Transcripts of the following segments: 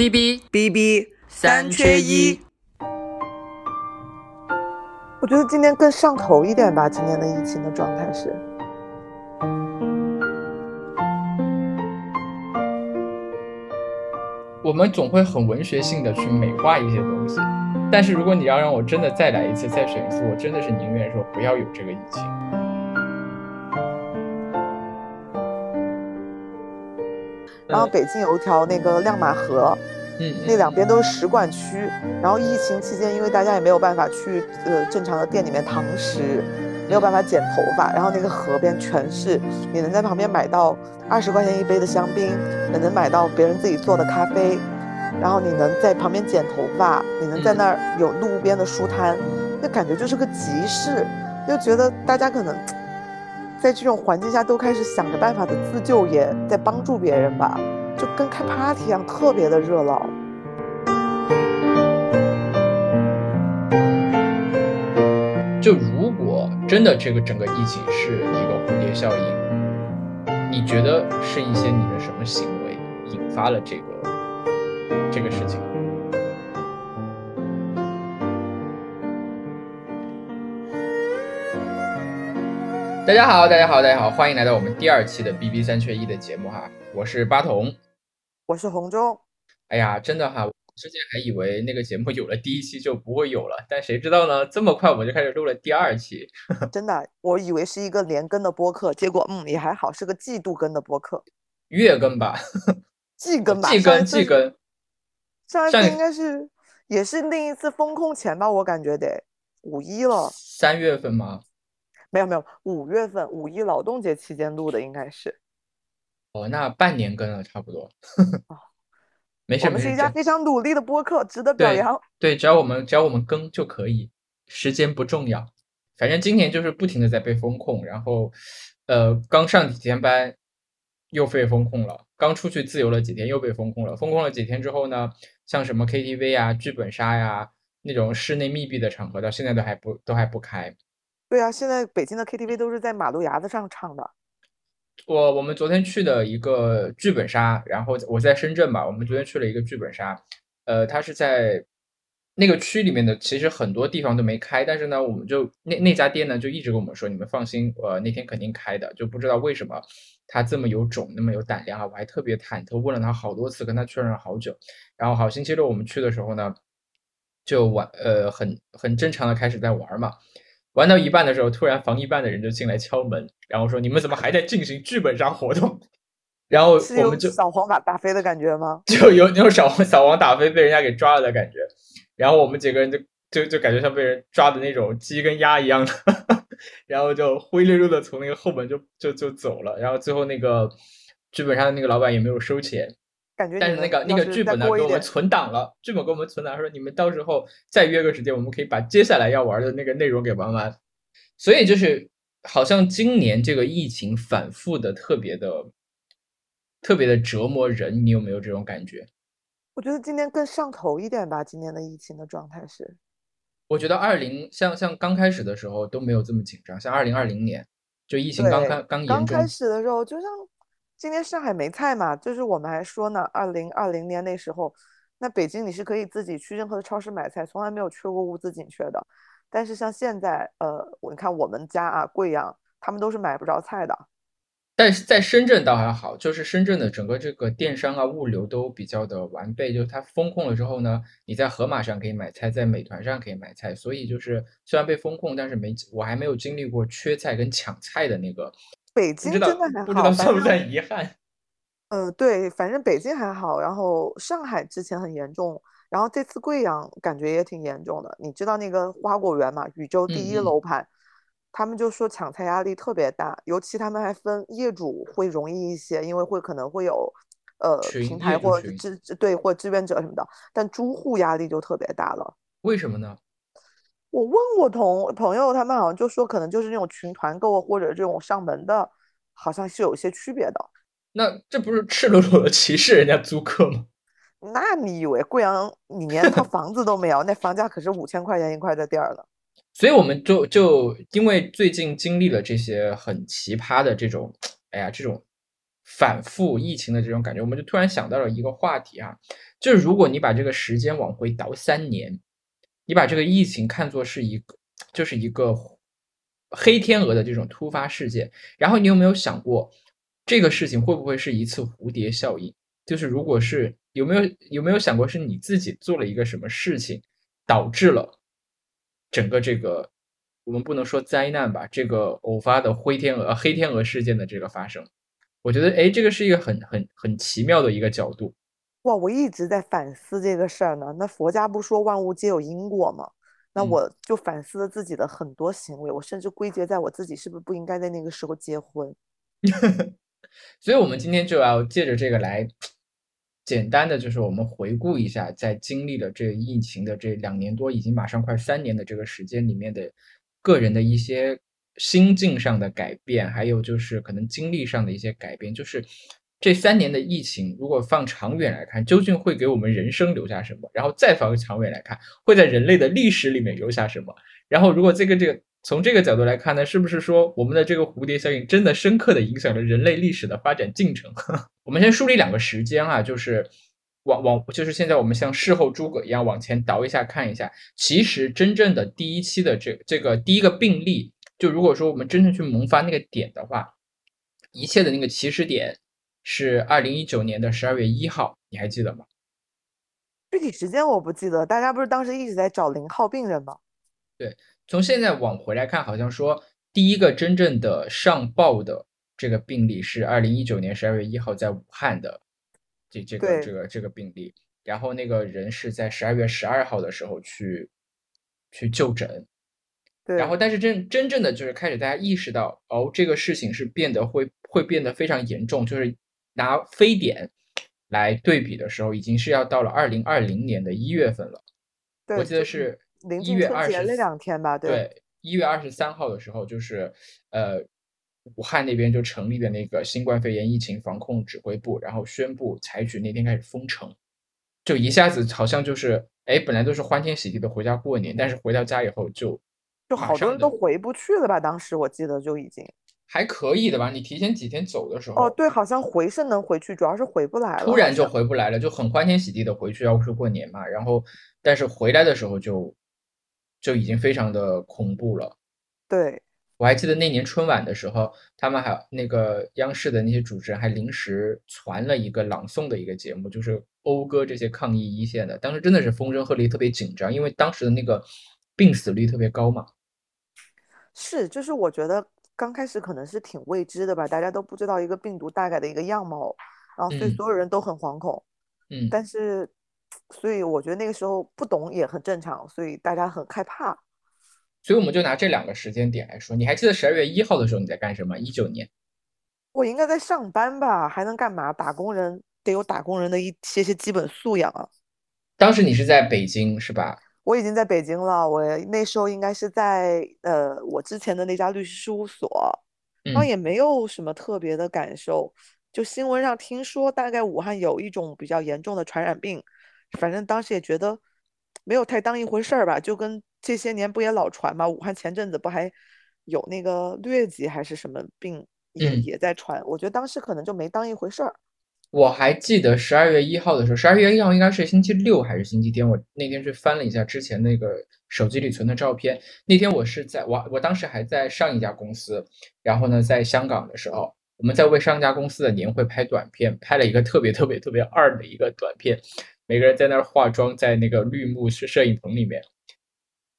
B B B B 三缺一。我觉得今天更上头一点吧，今天的疫情的状态是。我们总会很文学性的去美化一些东西，但是如果你要让我真的再来一次，再选一次，我真的是宁愿说不要有这个疫情。然后北京有一条那个亮马河，嗯，那两边都是使馆区。然后疫情期间，因为大家也没有办法去呃正常的店里面堂食，没有办法剪头发，然后那个河边全是你能在旁边买到二十块钱一杯的香槟，也能买到别人自己做的咖啡，然后你能在旁边剪头发，你能在那儿有路边的书摊，那感觉就是个集市，就觉得大家可能。在这种环境下，都开始想着办法的自救，也在帮助别人吧，就跟开 party 一样，特别的热闹。就如果真的这个整个疫情是一个蝴蝶效应，你觉得是一些你的什么行为引发了这个这个事情？大家好，大家好，大家好，欢迎来到我们第二期的 B B 三缺一的节目哈，我是八筒，我是红中。哎呀，真的哈，之前还以为那个节目有了第一期就不会有了，但谁知道呢？这么快我们就开始录了第二期。真的，我以为是一个连更的播客，结果嗯也还好，是个季度更的播客。月更吧？季更吧？季更季更。上一次应该是也是另一次风控前吧，我感觉得五一了。三月份吗？没有没有，五月份五一劳动节期间录的应该是。哦，那半年更了，差不多。哦，没事。我们是一家非常努力的播客，值得表扬。对，只要我们只要我们更就可以，时间不重要。反正今年就是不停的在被风控，然后，呃，刚上几天班又被风控了，刚出去自由了几天又被风控了。风控了几天之后呢，像什么 KTV 啊、剧本杀呀那种室内密闭的场合，到现在都还不都还不开。对啊，现在北京的 KTV 都是在马路牙子上唱的。我我们昨天去的一个剧本杀，然后我在深圳吧，我们昨天去了一个剧本杀，呃，它是在那个区里面的，其实很多地方都没开，但是呢，我们就那那家店呢就一直跟我们说，你们放心，呃，那天肯定开的，就不知道为什么他这么有种，那么有胆量啊，我还特别忐忑，问了他好多次，跟他确认了好久，然后好星期六我们去的时候呢，就玩，呃，很很正常的开始在玩嘛。玩到一半的时候，突然防疫办的人就进来敲门，然后说：“你们怎么还在进行剧本杀活动？” 然后我们就扫黄打打非的感觉吗？就有 那种扫扫黄打非被人家给抓了的感觉。然后我们几个人就就就感觉像被人抓的那种鸡跟鸭一样的，然后就灰溜溜的从那个后门就就就走了。然后最后那个剧本杀的那个老板也没有收钱。但是那个那个剧本呢，给我们存档了。剧本给我们存档，说你们到时候再约个时间，我们可以把接下来要玩的那个内容给玩完。所以就是好像今年这个疫情反复的特别的特别的折磨人，你有没有这种感觉？我觉得今年更上头一点吧。今年的疫情的状态是，我觉得二零像像刚开始的时候都没有这么紧张，像二零二零年就疫情刚开刚严重，刚开始的时候就像。今天上海没菜嘛，就是我们还说呢，二零二零年那时候，那北京你是可以自己去任何的超市买菜，从来没有缺过物资紧缺的。但是像现在，呃，我你看我们家啊，贵阳，他们都是买不着菜的。但是在深圳倒还好，就是深圳的整个这个电商啊、物流都比较的完备，就是它风控了之后呢，你在盒马上可以买菜，在美团上可以买菜，所以就是虽然被风控，但是没我还没有经历过缺菜跟抢菜的那个。北京真的还好，不知道算不算遗憾？呃，对，反正北京还好，然后上海之前很严重，然后这次贵阳感觉也挺严重的。你知道那个花果园嘛？宇宙第一楼盘，他们就说抢菜压力特别大，尤其他们还分业主会容易一些，因为会可能会有呃平台或志对或志愿者什么的，但租户压力就特别大了。为什么呢？我问过同朋友，他们好像就说，可能就是那种群团购或者这种上门的，好像是有些区别的。那这不是赤裸裸的歧视人家租客吗？那你以为贵阳你连套房子都没有？那房价可是五千块钱一块的地儿呢。所以我们就就因为最近经历了这些很奇葩的这种，哎呀，这种反复疫情的这种感觉，我们就突然想到了一个话题啊，就是如果你把这个时间往回倒三年，你把这个疫情看作是一个，就是一个黑天鹅的这种突发事件，然后你有没有想过，这个事情会不会是一次蝴蝶效应？就是如果是有没有有没有想过是你自己做了一个什么事情，导致了整个这个我们不能说灾难吧，这个偶发的灰天鹅黑天鹅事件的这个发生？我觉得，哎，这个是一个很很很奇妙的一个角度。哇，我一直在反思这个事儿呢。那佛家不说万物皆有因果吗？那我就反思了自己的很多行为，我甚至归结在我自己是不是不应该在那个时候结婚。所以，我们今天就要借着这个来，简单的就是我们回顾一下，在经历了这疫情的这两年多，已经马上快三年的这个时间里面的个人的一些。心境上的改变，还有就是可能经历上的一些改变，就是这三年的疫情，如果放长远来看，究竟会给我们人生留下什么？然后再放长远来看，会在人类的历史里面留下什么？然后如果这个这个从这个角度来看呢，是不是说我们的这个蝴蝶效应真的深刻的影响了人类历史的发展进程？我们先梳理两个时间啊，就是往往就是现在我们像事后诸葛一样往前倒一下看一下，其实真正的第一期的这这个第一个病例。就如果说我们真正去萌发那个点的话，一切的那个起始点是二零一九年的十二月一号，你还记得吗？具体时间我不记得，大家不是当时一直在找零号病人吗？对，从现在往回来看，好像说第一个真正的上报的这个病例是二零一九年十二月一号在武汉的这这个这个这个病例，然后那个人是在十二月十二号的时候去去就诊。对然后，但是真真正的就是开始大家意识到，哦，这个事情是变得会会变得非常严重，就是拿非典来对比的时候，已经是要到了二零二零年的一月份了。我记得是一月二十那两天吧，对，一月二十三号的时候，就是呃，武汉那边就成立的那个新冠肺炎疫情防控指挥部，然后宣布采取那天开始封城，就一下子好像就是，哎，本来都是欢天喜地的回家过年，但是回到家以后就。就好多人都回不去了吧？当时我记得就已经还可以的吧？你提前几天走的时候，哦，对，好像回是能回去，主要是回不来了。突然就回不来了，就很欢天喜地的回去，要不是过年嘛。然后，但是回来的时候就就已经非常的恐怖了。对，我还记得那年春晚的时候，他们还那个央视的那些主持人还临时传了一个朗诵的一个节目，就是讴歌这些抗疫一线的。当时真的是风声鹤唳，特别紧张，因为当时的那个病死率特别高嘛。是，就是我觉得刚开始可能是挺未知的吧，大家都不知道一个病毒大概的一个样貌，然后所以所有人都很惶恐。嗯，但是，所以我觉得那个时候不懂也很正常，所以大家很害怕。所以我们就拿这两个时间点来说，你还记得十二月一号的时候你在干什么？一九年，我应该在上班吧？还能干嘛？打工人得有打工人的一些些基本素养啊。当时你是在北京是吧？我已经在北京了，我那时候应该是在呃我之前的那家律师事务所，然后也没有什么特别的感受，就新闻上听说大概武汉有一种比较严重的传染病，反正当时也觉得没有太当一回事儿吧，就跟这些年不也老传嘛，武汉前阵子不还有那个疟疾还是什么病也也在传，我觉得当时可能就没当一回事儿。我还记得十二月一号的时候，十二月一号应该是星期六还是星期天？我那天去翻了一下之前那个手机里存的照片。那天我是在我我当时还在上一家公司，然后呢，在香港的时候，我们在为上家公司的年会拍短片，拍了一个特别特别特别二的一个短片，每个人在那儿化妆，在那个绿幕摄摄影棚里面，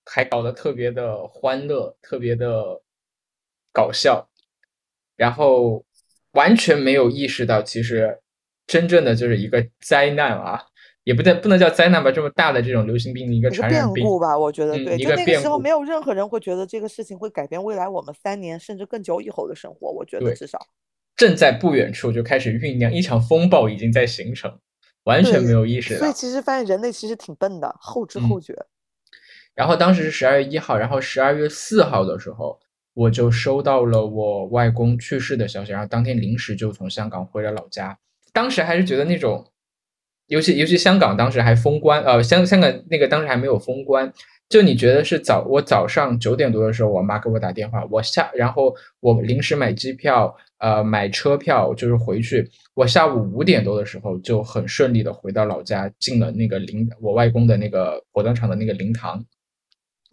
还搞得特别的欢乐，特别的搞笑，然后完全没有意识到其实。真正的就是一个灾难啊，也不能不能叫灾难吧，这么大的这种流行病的一个传染病吧，我觉得对。就那个时候没有任何人会觉得这个事情会改变未来我们三年甚至更久以后的生活，我觉得至少正在不远处就开始酝酿一场风暴已经在形成，完全没有意识到。所以其实发现人类其实挺笨的，后知后觉。然后当时是十二月一号，然后十二月四号的时候，我就收到了我外公去世的消息，然后当天临时就从香港回了老家。当时还是觉得那种，尤其尤其香港当时还封关，呃，香香港那个当时还没有封关，就你觉得是早，我早上九点多的时候，我妈给我打电话，我下，然后我临时买机票，呃，买车票，就是回去。我下午五点多的时候就很顺利的回到老家，进了那个灵我外公的那个火葬场的那个灵堂。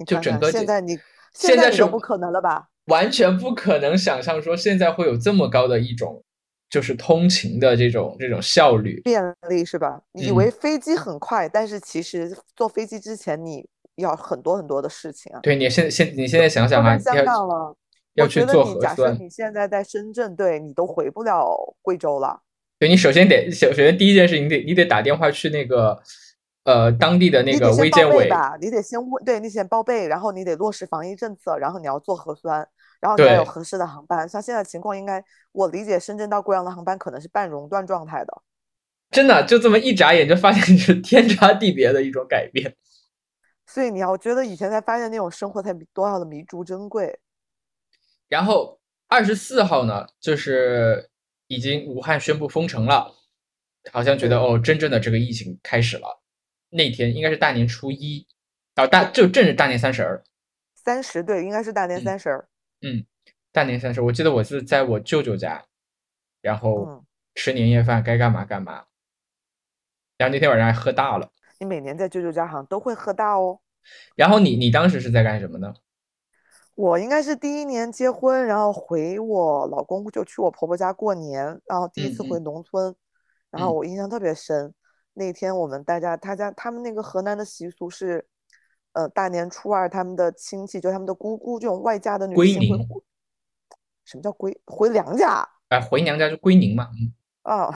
就整个现在你现在是不可能了吧？完全不可能想象说现在会有这么高的一种。就是通勤的这种这种效率便利是吧？以为飞机很快，但是其实坐飞机之前你要很多很多的事情啊。对你现现你现在想想啊，要要去做核酸。假设你现在在深圳，对你都回不了贵州了。对你首先得首首先第一件事，你得你得打电话去那个呃当地的那个卫健委吧，你得先问，对你先报备，然后你得落实防疫政策，然后你要做核酸。然后你要有合适的航班，像现在情况，应该我理解深圳到贵阳的航班可能是半熔断状态的。真的，就这么一眨眼就发现是天差地别的一种改变。所以你要觉得以前才发现那种生活才多少的弥足珍贵。然后二十四号呢，就是已经武汉宣布封城了，好像觉得哦，真正的这个疫情开始了。那天应该是大年初一，啊大就正是大年三十儿。三十对，应该是大年三十儿。嗯，大年三十，我记得我是在我舅舅家，然后吃年夜饭，该干嘛干嘛。然后那天晚上还喝大了。你每年在舅舅家好像都会喝大哦。然后你你当时是在干什么呢？我应该是第一年结婚，然后回我老公就去我婆婆家过年，然后第一次回农村，然后我印象特别深。那天我们大家他家他们那个河南的习俗是。呃，大年初二，他们的亲戚就他们的姑姑这种外嫁的女性什么叫归回娘家？哎，回娘家就归宁嘛。啊，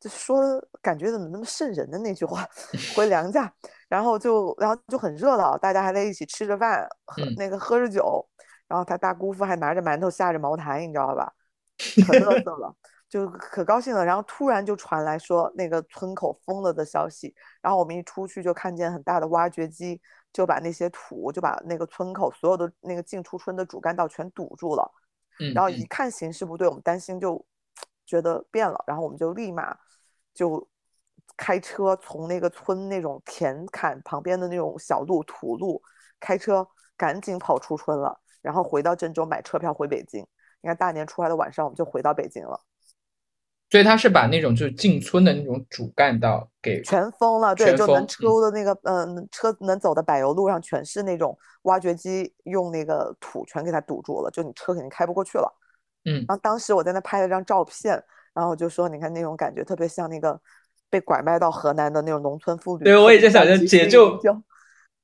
就说感觉怎么那么瘆人的那句话，回娘家，然后就然后就很热闹，大家还在一起吃着饭，喝那个喝着酒，然后他大姑父还拿着馒头下着茅台，你知道吧？可乐色了。就可高兴了，然后突然就传来说那个村口封了的消息，然后我们一出去就看见很大的挖掘机，就把那些土就把那个村口所有的那个进出村的主干道全堵住了。嗯，然后一看形势不对，我们担心就觉得变了，然后我们就立马就开车从那个村那种田坎旁边的那种小路土路开车赶紧跑出村了，然后回到郑州买车票回北京。你看大年初二的晚上我们就回到北京了。所以他是把那种就是进村的那种主干道给全封了，对，就能抽的那个，嗯，车能走的柏油路上全是那种挖掘机用那个土全给它堵住了，就你车肯定开不过去了。嗯，然后当时我在那拍了张照片，然后就说，你看那种感觉特别像那个被拐卖到河南的那种农村妇女。对，我也在想着解救，就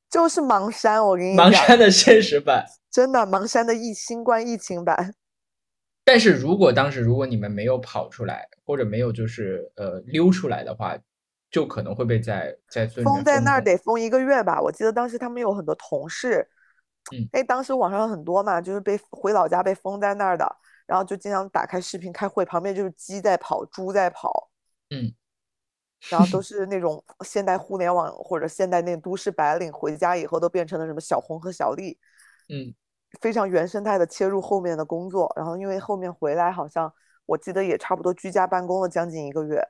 就是盲山，我跟你讲，盲山的现实版，真的盲山的疫新冠疫情版。但是如果当时如果你们没有跑出来，或者没有就是呃溜出来的话，就可能会被在在封在那儿得封一个月吧。我记得当时他们有很多同事，嗯，哎，当时网上很多嘛，就是被回老家被封在那儿的，然后就经常打开视频开会，旁边就是鸡在跑，猪在跑，嗯，然后都是那种现代互联网或者现代那都市白领回家以后都变成了什么小红和小丽，嗯。非常原生态的切入后面的工作，然后因为后面回来好像我记得也差不多居家办公了将近一个月。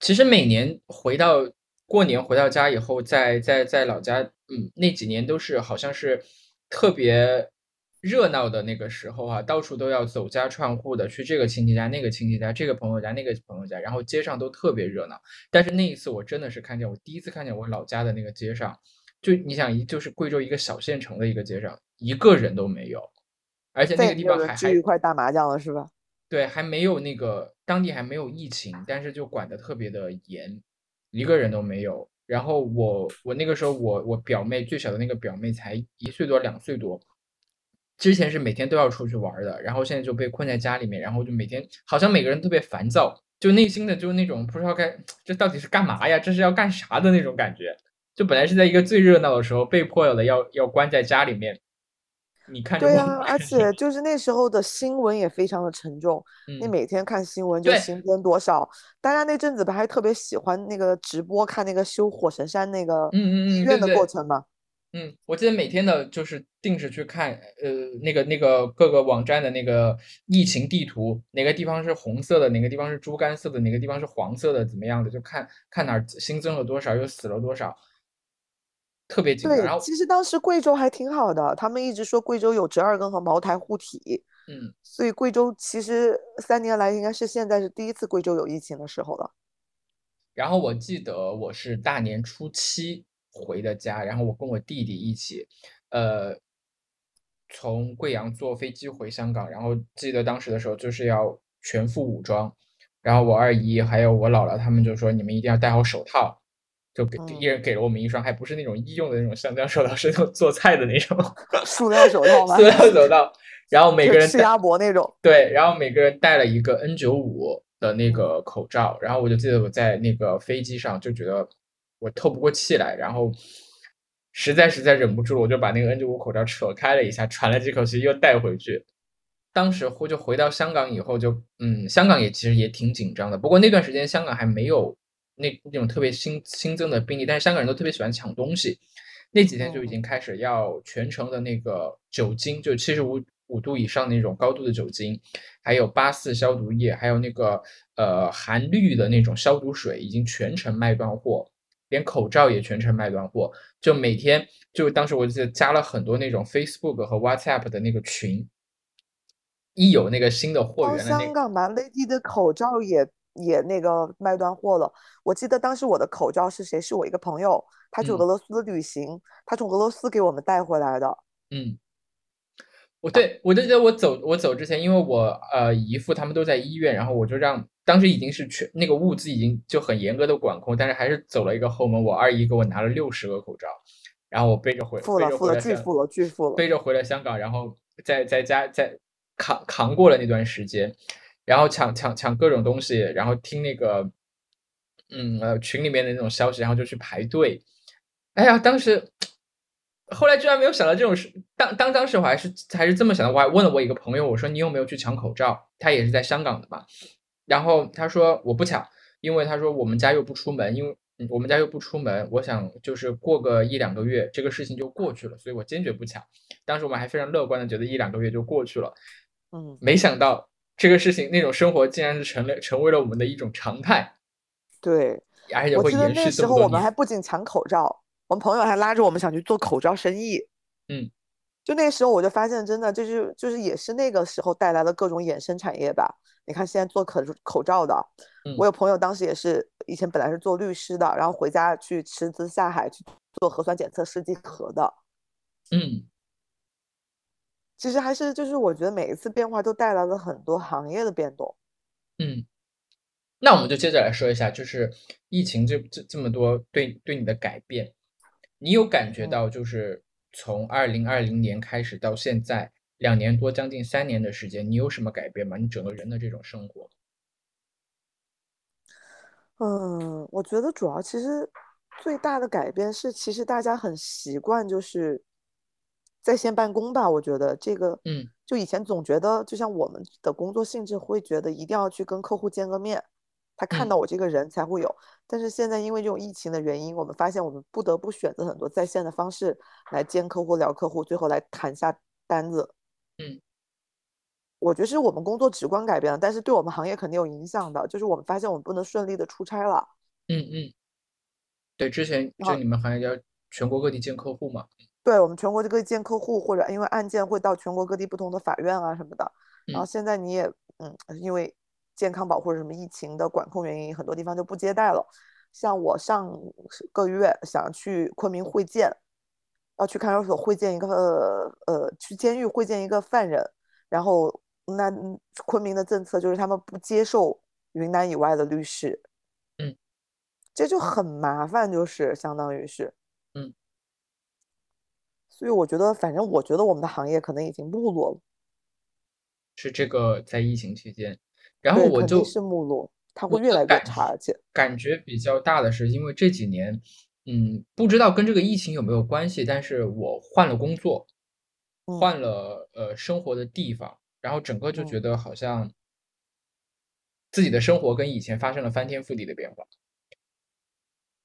其实每年回到过年回到家以后，在在在老家，嗯，那几年都是好像是特别热闹的那个时候啊，到处都要走家串户的去这个亲戚家、那个亲戚家、这个朋友家、那个朋友家，然后街上都特别热闹。但是那一次我真的是看见，我第一次看见我老家的那个街上。就你想一就是贵州一个小县城的一个街上，一个人都没有，而且那个地方还还一块打麻将了是吧？对，还没有那个当地还没有疫情，但是就管的特别的严，一个人都没有。然后我我那个时候我我表妹最小的那个表妹才一岁多两岁多，之前是每天都要出去玩的，然后现在就被困在家里面，然后就每天好像每个人特别烦躁，就内心的就是那种不知道该这到底是干嘛呀，这是要干啥的那种感觉。就本来是在一个最热闹的时候，被迫了要要关在家里面。你看，对啊，而且就是那时候的新闻也非常的沉重。你每天看新闻就新增多少？大家那阵子不还特别喜欢那个直播看那个修火神山那个医院的过程吗？嗯，我记得每天的就是定时去看，呃，那个那个各个网站的那个疫情地图，哪个地方是红色的，哪个地方是猪肝色的，哪个地方是黄色的，怎么样的？就看看哪儿新增了多少，又死了多少。特别紧张。后，其实当时贵州还挺好的，他们一直说贵州有折耳根和茅台护体，嗯，所以贵州其实三年来应该是现在是第一次贵州有疫情的时候了。然后我记得我是大年初七回的家，然后我跟我弟弟一起，呃，从贵阳坐飞机回香港，然后记得当时的时候就是要全副武装，然后我二姨还有我姥姥他们就说你们一定要戴好手套，就给嗯一人给了我们一双，还不是那种医用的那种橡胶手套，是那种做菜的那种 塑料手套吗？塑料手套，然后每个人戴就吃鸭脖那种。对，然后每个人戴了一个 N 九五的那嗯个口罩，然后我就记得我在那个飞机上就觉得我透不过气来，然后实在实在忍不住了，我就把那个 N 九五口罩扯开了一下，喘了几口气又戴回去。当时回就回到香港以后就，嗯，香港也其实也挺紧张的，不过那段时间香港还没有那那种特别新新增的病例，但是香港人都特别喜欢抢东西，那几天就已经开始要全程的那个酒精，就七十五五度以上那种高度的酒精，还有八四消毒液，还有那个呃含氯的那种消毒水，已经全程卖断货，连口罩也全程卖断货。就每天就当时我记得加了很多那种 Facebook 和 WhatsApp 的那个群，一有那个新的货源的那个，香港吧，Lady 的口罩也也那个卖断货了。我记得当时我的口罩是谁？是我一个朋友，他去嗯俄罗斯旅行，他从俄罗斯给我们带回来的。嗯。我对我就记得我走我走之前，因为我呃姨父他们都在医院，然后我就让当时已经是全那个物资已经就很严格的管控，但是还是走了一个后门。我二姨给我拿了六十个口罩，然后我背着回背付了付了，巨付了巨付了。背着回了香港，然后在在家在扛扛过了那段时间，然后抢抢抢各种东西，然后听那个嗯呃群里面的那种消息，然后就去排队。哎呀，当时后来居然没有想到这种事，当当当时我还是还是这么想的，我还问了我一个朋友，我说你有没有去抢口罩？他也是在香港的嘛，然后他说我不抢，因为他说我们家又不出门，因为。嗯我们家又不出门，我想就是过个一两个月，这个事情就过去了，所以我坚决不抢。当时我们还非常乐观的觉得一两个月就过去了，嗯，没想到这个事情那种生活竟然是成了成为了我们的一种常态，对，而且我记得会延续那时候我们。还不仅抢口罩，我们朋友还拉着我们想去做口罩生意。嗯，就那时候我就发现，真的就是就是也是那个时候带来的各种衍生产业吧。你看现在做口口罩的，嗯我有朋友当时也是以前本来是做律师的，然后回家去辞职下海去做核酸检测试剂盒的。嗯，其实还是就是我觉得每一次变化都带来了很多行业的变动。嗯，那我们就接着来说一下，就是疫情这这这么多对对你的改变，你有感觉嗯到就是从二零二零年开始到现在两年多，将近三年的时间，你有什么改变吗？你整个人的这种生活？嗯，我觉得主要其实最大的改变是，其实大家很习惯就是在线办公吧。我觉得这个，嗯就以前总觉得，就像我们的工作性质会觉得一定要去跟客户见个面，他看嗯到我这个人才会有。但是现在因为这种疫情的原因，我们发现我们不得不选择很多在线的方式来见客户、聊客户，最后来谈下单子。嗯我觉得是我们工作直观改变了，但是对我们行业肯定有影响的，就是我们发现我们不能顺利的出差了。嗯嗯，对，之前就你们行业要全国各地见客户嘛。对我们全国这个见客户，或者因为案件会到全国各地不同的法院啊什么的。然后嗯现在你也嗯，因为健康保或者什么疫情的管控原因，很多地方就不接待了。像我上个月想去昆明会见，要去看守所会见一个呃呃，去监狱会见一个犯人，然后那嗯昆明的政策就是他们不接受云南以外的律师，嗯，这就很麻烦，就是相当于是。嗯，所以我觉得，反正我觉得我们的行业可能已经没落了。是这个在疫情期间，然后，我就是没落，它会越来越差，而且，感觉比较大的是，因为这几年，嗯，不知道跟这个疫情有没有关系，但是我换了工作，嗯换了呃生活的地方，然后整个就觉嗯得好像自己的生活跟以前发生了翻天覆地的变化。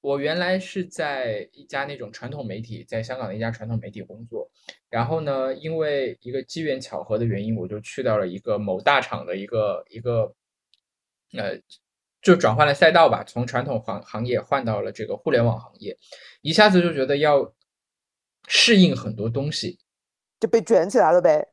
我原来是在一家那种传统媒体，在香港的一家传统媒体工作，然后呢，因为一个机缘巧合的原因，我就去到了一个某大厂的一个一个，呃，就转换了赛道吧，从传统行行业换到了这个互联网行业，一下子就觉得要适应很多东西，就被卷起来了呗。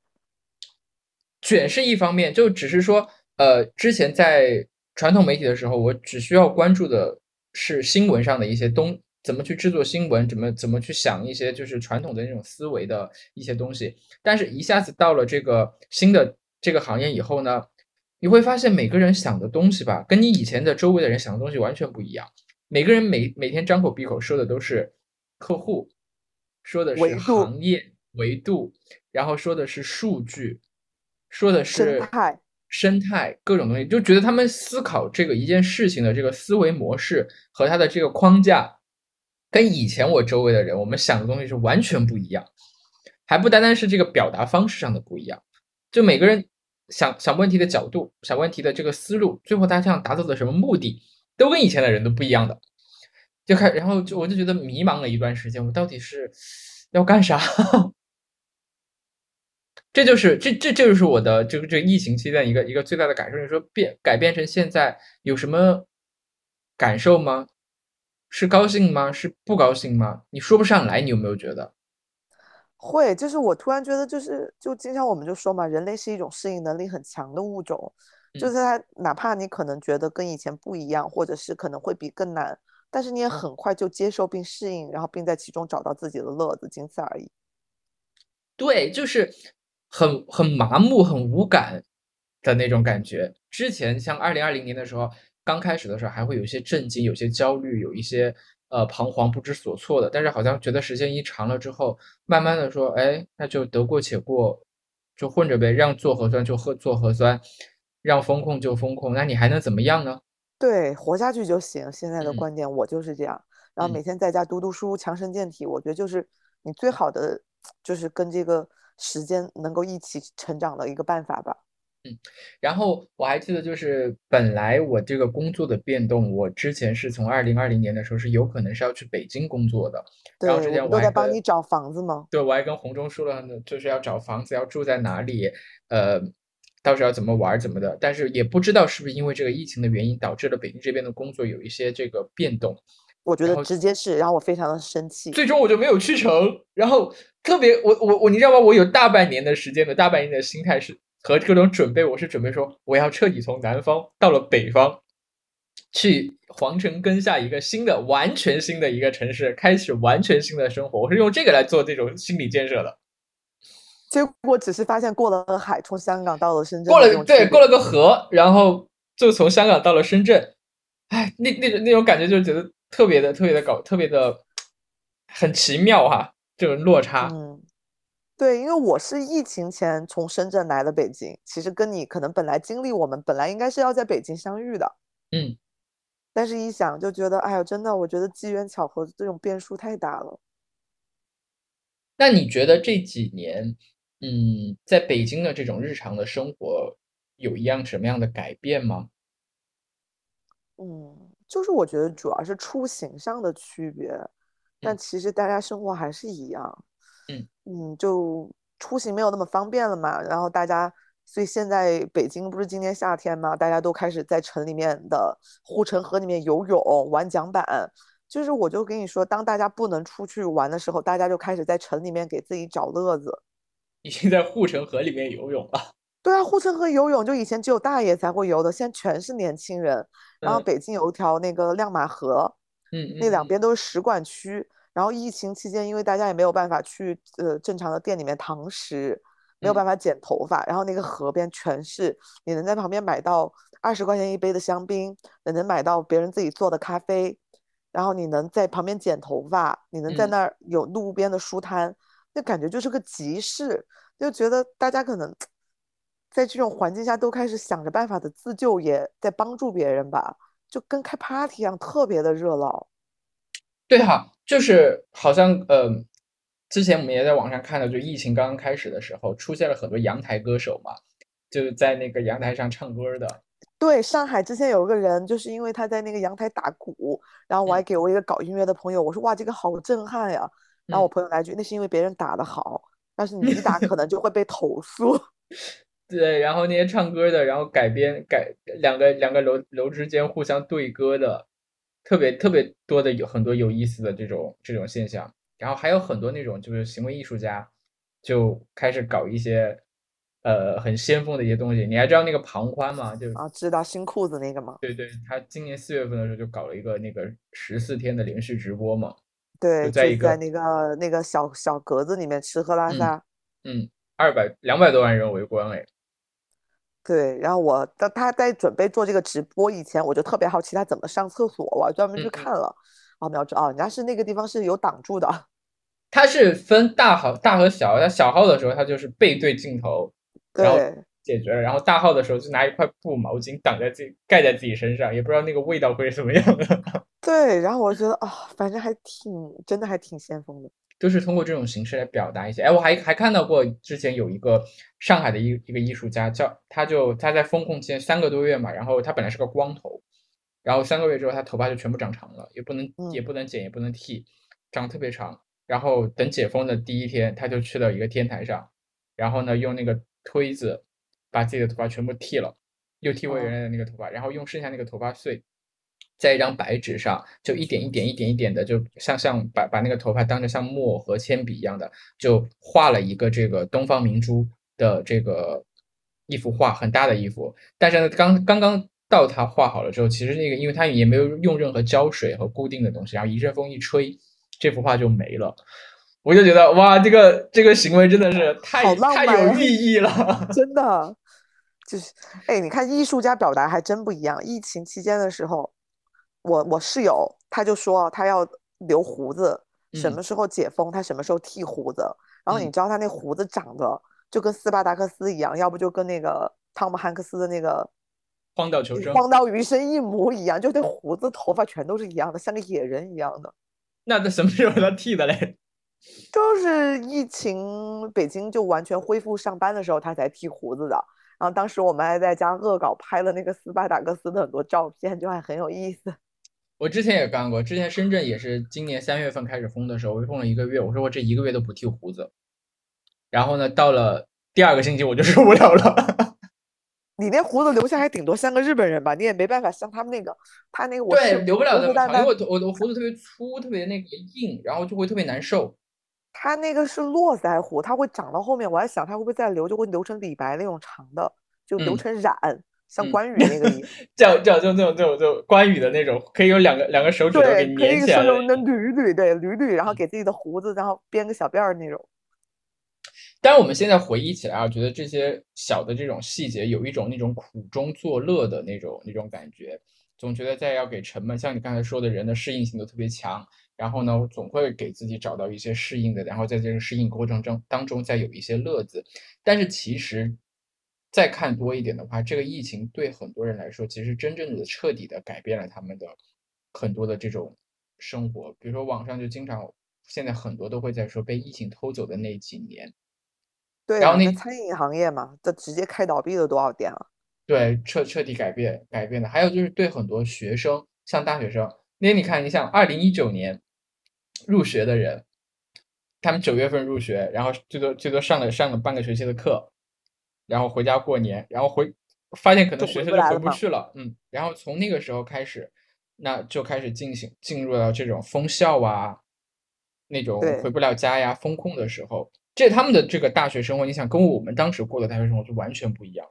卷是一方面，就只是说，呃，之前在传统媒体的时候，我只需要关注的是新闻上的一些东，怎么去制作新闻，怎么怎么去想一些就是传统的那种思维的一些东西。但是，一下子到了这个新的这个行业以后呢，你会发现每个人想的东西吧，跟你以前的周围的人想的东西完全不一样。每个人每每天张口闭口说的都是客户，说的是行业维度，然后说的是数据。说的是生态，各种东西，就觉得他们思考这个一件事情的这个思维模式和他的这个框架，跟以前我周围的人我们想的东西是完全不一样，还不单单是这个表达方式上的不一样，就每个人想想问题的角度、想问题的这个思路，最后大家想达到的什么目的，都跟以前的人都不一样的，就开，然后就我就觉得迷茫了一段时间，我到底是要干啥？这就是这这这就是我的这个这个疫情期间一个一个最大的感受。你说变改变成现在有什么感受吗？是高兴吗？是不高兴吗？你说不上来。你有没有觉得？会，就是我突然觉得，就是就经常我们就说嘛，人类是一种适应能力很强的物种。就是它哪怕你可能觉得跟以前不一样，或者是可能会比更难，但是你也很快就接受并适应，然后并在其中找到自己的乐子，仅此而已。对，就是。很很麻木、很无感的那种感觉。之前像二零二零年的时候，刚开始的时候还会有一些震惊、有些焦虑、有一些呃彷徨、不知所措的。但是好像觉得时间一长了之后，慢慢的说，哎，那就得过且过，就混着呗，让做核酸就喝做核酸，让风控就风控，那你还能怎么样呢？对，活下去就行。现在的观点我就是这样，然后每天在家读读书，强身健体，我觉得就是你最好的，就是跟这个。时间能够一起成长的一个办法吧。嗯，然后我还记得，就是本来我这个工作的变动，我之前是从二零二零年的时候是有可能是要去北京工作的。对，然后之前我都在帮你找房子吗？对，我还跟红中说了，就是要找房子，要住在哪里，呃，到时候要怎么玩怎么的。但是也不知道是不是因为这个疫情的原因，导致了北京这边的工作有一些这个变动。我觉得直接是，然后我非常的生气。最终我就没有去成，然后特别我我我，你知道吗？我有大半年的时间的大半年的心态是和各种准备，我是准备说我要彻底从南方到了北方，去皇城根下一个新的、完全新的一个城市，开始完全新的生活。我是用这个来做这种心理建设的。结果只是发现过了海，从香港到了深圳，过了对过了个河，然后就从香港到了深圳。哎，那那种那种感觉就是觉得。特别的，特别的搞，特别的很奇妙哈，这个落差。嗯，对，因为我是疫情前从深圳来的北京，其实跟你可能本来经历，我们本来应该是要在北京相遇的。嗯，但是一想就觉得，哎呀，真的，我觉得机缘巧合这种变数太大了。那你觉得这几年，嗯，在北京的这种日常的生活有一样什么样的改变吗？嗯。就是我觉得主要是出行上的区别，但其实大家生活还是一样。嗯嗯，就出行没有那么方便了嘛。然后大家，所以现在北京不是今年夏天嘛，大家都开始在城里面的护城河里面游泳、玩桨板。就是我就跟你说，当大家不能出去玩的时候，大家就开始在城里面给自己找乐子。已经在护城河里面游泳了。对啊，护城河游泳就以前只有大爷才会游的，现在全是年轻人。然后北京有一条那个亮马河，嗯，那两边都是使馆区。然后疫情期间，因为大家也没有办法去呃正常的店里面堂食，没有办法剪头发，然后那个河边全是你能在旁边买到二十块钱一杯的香槟，你能买到别人自己做的咖啡，然后你能在旁边剪头发，你能在那儿有路边的书摊，那感觉就是个集市，就觉得大家可能。在这种环境下，都开始想着办法的自救，也在帮助别人吧，就跟开 party 一样，特别的热闹。对哈，就是好像呃，之前我们也在网上看到，就疫情刚刚开始的时候，出现了很多阳台歌手嘛，就是在那个阳台上唱歌的。对，上海之前有个人，就是因为他在那个阳台打鼓，然后我还给我一个搞音乐的朋友，我说哇，这个好震撼呀。然后我朋友来句，那是因为别人打的好，但是你一打 可能就会被投诉。对，然后那些唱歌的，然后改编改两个两个楼楼之间互相对歌的，特别特别多的有很多有意思的这种这种现象。然后还有很多那种就是行为艺术家就开始搞一些呃很先锋的一些东西。你还知道那个庞宽吗？就啊，知道新裤子那个吗？对对，他今年四月份的时候就搞了一个那个十四天的连续直播嘛。对，就在一个在那个那个小小格子里面吃喝拉撒。嗯，二百两百多万人围观哎。对，然后我当他在准备做这个直播以前，我就特别好奇他怎么上厕所，我还专门去看了。哦，苗知哦，人家是那个地方是有挡住的。他是分大号、大和小，他小号的时候他就是背对镜头，然后解决了。然后大号的时候就拿一块布毛巾挡在自己盖在自己身上，也不知道那个味道会是什么样的。对，然后我觉得啊，反正还挺真的，还挺先锋的。就是通过这种形式来表达一些。哎，我还还看到过之前有一个上海的一一个艺术家，叫他就他在封控期间三个多月嘛，然后他本来是个光头。然后三个月之后，他头发就全部长长了，也不能也不能剪，也不能剃，长特别长。然后等解封的第一天，他就去到一个天台上，然后呢，用那个推子把自己的头发全部剃了，又剃回原来的那个头发，然后用剩下那个头发碎，在一张白纸上，就一点一点、一点一点的，就像像把把那个头发当着像墨和铅笔一样的，就画了一个这个东方明珠的这个一幅画，很大的一幅。但是呢，刚刚刚。到他画好了之后，其实那个，因为他也没有用任何胶水和固定的东西，然后一阵风一吹，这幅画就没了。我就觉得哇，这个这个行为真的是太太有寓意了，真的。就是，哎，你看艺术家表达还真不一样。疫情期间的时候，我我室友他就说他要留胡子，什么时候解封他什么时候剃胡子。然后你知道他那胡子长得就跟斯巴达克斯一样，要不就跟那个汤姆汉克斯的那个。荒岛求生，荒岛余生一模一样，就那胡子、头发全都是一样的，像个野人一样的。那他什么时候他剃的嘞？就是疫情，北京就完全恢复上班的时候，他才剃胡子的。然后当时我们还在家恶搞拍了那个斯巴达克斯的很多照片，就还很有意思。我之前也干过，之前深圳也是今年三月份开始封的时候，我封了一个月，我说我这一个月都不剃胡子。然后呢，到了第二个星期我就受不了了。你那胡子留下还顶多像个日本人吧？你也没办法像他们那个，他那个我对留不了那么长，因为我我我胡子特别粗，特别那个硬，然后就会特别难受。他那个是络腮胡，他会长到后面，我还想他会不会再留，就会留成李白那种长的，就留成染，像关羽那个一样。叫叫就那种这种就关羽的那种，可以有两个两个手指头给粘起来。对，可以捋捋，对捋捋，然后给自己的胡子，然后编个小辫儿那种。但是我们现在回忆起来啊，觉得这些小的这种细节有一种那种苦中作乐的那种那种感觉，总觉得在要给沉闷，像你刚才说的人的适应性都特别强，然后呢，总会给自己找到一些适应的，然后在这个适应过程中当中再有一些乐子。但是其实再看多一点的话，这个疫情对很多人来说，其实真正的彻底的改变了他们的很多的这种生活。比如说网上就经常现在很多都会在说被疫情偷走的那几年。对，然后那餐饮行业嘛，这直接开倒闭了多少店啊？对，彻彻底改变改变的。还有就是对很多学生，像大学生，那你看，你像二零一九年入学的人，他们九月份入学，然后最多最多上了上了半个学期的课，然后回家过年，然后回发现可能学校就回不去了，嗯，然后从那个时候开始，那就开始进行进入到这种封校啊，那种回不了家呀，封控的时候。这他们的这个大学生活，你想跟我们当时过的大学生活就完全不一样。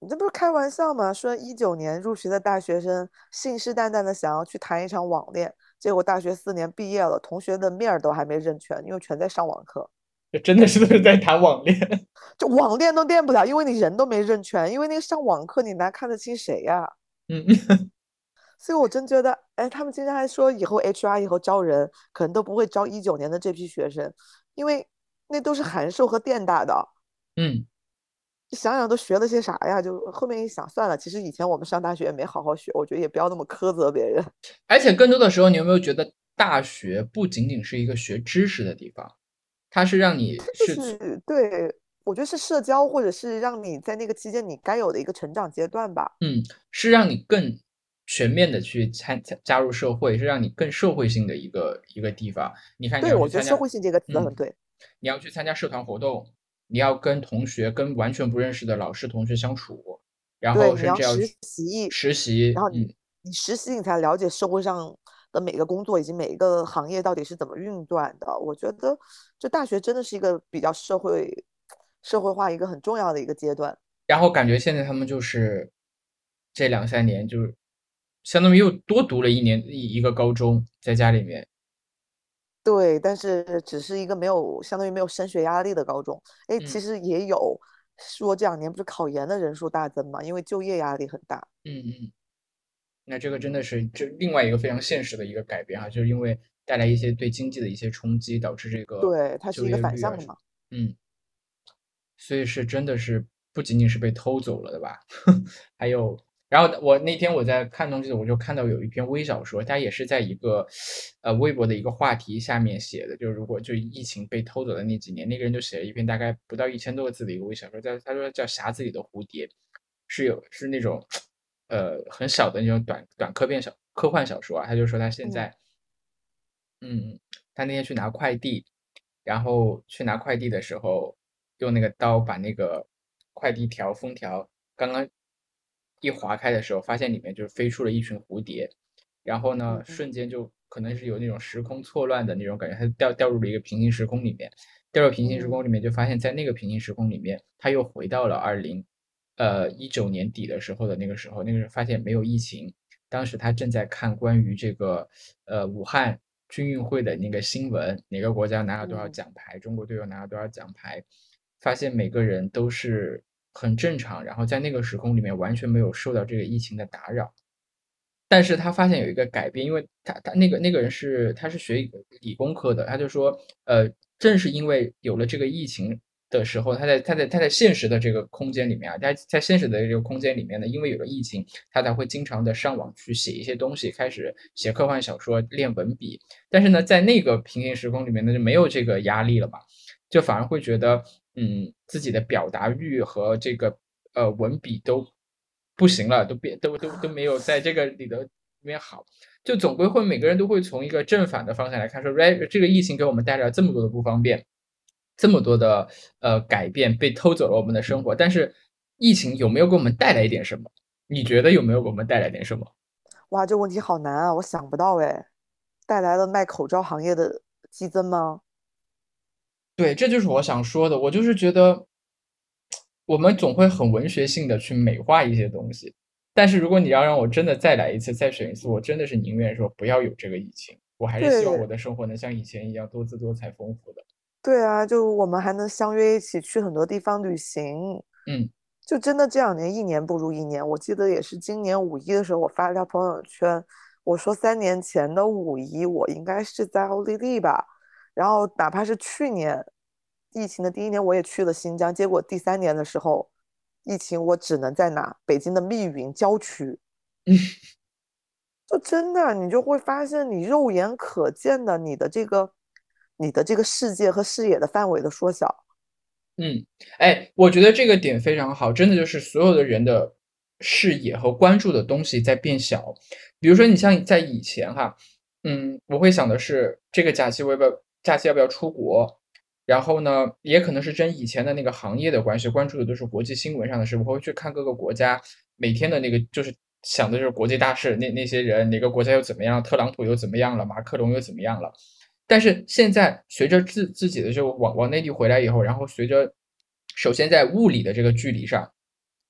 你这不是开玩笑吗？说一九年入学的大学生信誓旦旦的想要去谈一场网恋，结果大学四年毕业了，同学的面儿都还没认全，因为全在上网课。这真的是都是在谈网恋，就网恋都恋不了，因为你人都没认全，因为那个上网课你哪看得清谁呀？嗯，所以我真觉得，哎，他们经常还说以后 HR 以后招人可能都不会招一九年的这批学生，因为。那都是函授和电大的，嗯，想想都学了些啥呀？就后面一想，算了，其实以前我们上大学也没好好学，我觉得也不要那么苛责别人。而且更多的时候，你有没有觉得大学不仅仅是一个学知识的地方，它是让你是对，我觉得是社交，或者是让你在那个期间你该有的一个成长阶段吧。嗯，是让你更全面的去参加加入社会，是让你更社会性的一个一个地方。你看，对我觉得社会性这个词很对。你要去参加社团活动，你要跟同学、跟完全不认识的老师、同学相处，然后甚至要实习，实习，然后你你实习，你才了解社会上的每个工作以及每一个行业到底是怎么运转的。我觉得，就大学真的是一个比较社会社会化一个很重要的一个阶段。然后感觉现在他们就是这两三年，就是相当于又多读了一年一一个高中，在家里面。对，但是只是一个没有相当于没有升学压力的高中。哎，其实也有说这两年不是考研的人数大增嘛，因为就业压力很大。嗯嗯。那这个真的是这另外一个非常现实的一个改变哈，就是因为带来一些对经济的一些冲击，导致这个对它是一个反向的嘛。嗯。所以是真的是不仅仅是被偷走了的吧？还有。然后我那天我在看东西，我就看到有一篇微小说，它也是在一个呃微博的一个话题下面写的，就是如果就疫情被偷走的那几年，那个人就写了一篇大概不到一千多个字的一个微小说，叫他说叫《匣子里的蝴蝶》，是有是那种呃很小的那种短短科片小科幻小说啊。他就说他现在，嗯，他那天去拿快递，然后去拿快递的时候，用那个刀把那个快递条封条刚刚。一划开的时候，发现里面就飞出了一群蝴蝶，然后呢，瞬间就可能是有那种时空错乱的那种感觉，他掉掉入了一个平行时空里面，掉入平行时空里面，就发现在那个平行时空里面，他又回到了二零，呃一九年底的时候的那个时候，那个时候发现没有疫情，当时他正在看关于这个呃武汉军运会的那个新闻，哪个国家拿了多少奖牌，中国队又拿了多少奖牌，发现每个人都是。很正常，然后在那个时空里面完全没有受到这个疫情的打扰，但是他发现有一个改变，因为他他那个那个人是他是学理工科的，他就说，呃，正是因为有了这个疫情的时候，他在他在他在现实的这个空间里面啊，在在现实的这个空间里面呢，因为有了疫情，他才会经常的上网去写一些东西，开始写科幻小说，练文笔。但是呢，在那个平行时空里面呢，就没有这个压力了嘛，就反而会觉得。嗯，自己的表达欲和这个呃文笔都不行了，都变都都都没有在这个里头里面好，就总归会每个人都会从一个正反的方向来看，说哎，这个疫情给我们带来了这么多的不方便，这么多的呃改变，被偷走了我们的生活，但是疫情有没有给我们带来一点什么？你觉得有没有给我们带来点什么？哇，这问题好难啊，我想不到哎，带来了卖口罩行业的激增吗？对，这就是我想说的。我就是觉得，我们总会很文学性的去美化一些东西。但是如果你要让我真的再来一次，再选一次，我真的是宁愿说不要有这个疫情。我还是希望我的生活能像以前一样多姿多彩、丰富的。对啊，就我们还能相约一起去很多地方旅行。嗯，就真的这两年一年不如一年。我记得也是今年五一的时候，我发了条朋友圈，我说三年前的五一我应该是在奥地利吧。然后哪怕是去年疫情的第一年，我也去了新疆，结果第三年的时候，疫情我只能在哪？北京的密云郊区。嗯 就真的，你就会发现，你肉眼可见的，你的这个，你的这个世界和视野的范围的缩小。嗯，哎，我觉得这个点非常好，真的就是所有的人的视野和关注的东西在变小。比如说，你像在以前哈，嗯，我会想的是这个假期我要不要？假期要不要出国？然后呢，也可能是跟以前的那个行业的关系，关注的都是国际新闻上的事。我会去看各个国家每天的那个，就是想的就是国际大事，那那些人哪个国家又怎么样，特朗普又怎么样了，马克龙又怎么样了。但是现在随着自自己的就往往内地回来以后，然后随着首先在物理的这个距离上，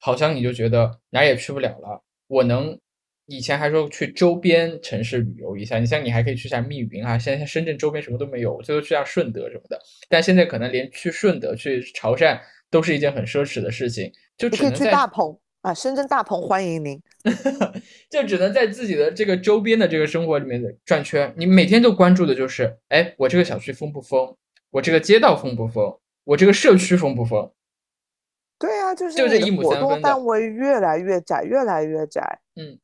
好像你就觉得哪也去不了了。我能。以前还说去周边城市旅游一下，你像你还可以去下密云啊，现在深圳周边什么都没有，最多去下顺德什么的。但现在可能连去顺德、去潮汕都是一件很奢侈的事情，就只能在大鹏啊，深圳大鹏欢迎您，就只能在自己的这个周边的这个生活里面的转圈。你每天都关注的就是，哎，我这个小区封不封？我这个街道封不封？我这个社区封不封？对啊，就是就这一活动范围越来越窄，越来越窄。嗯。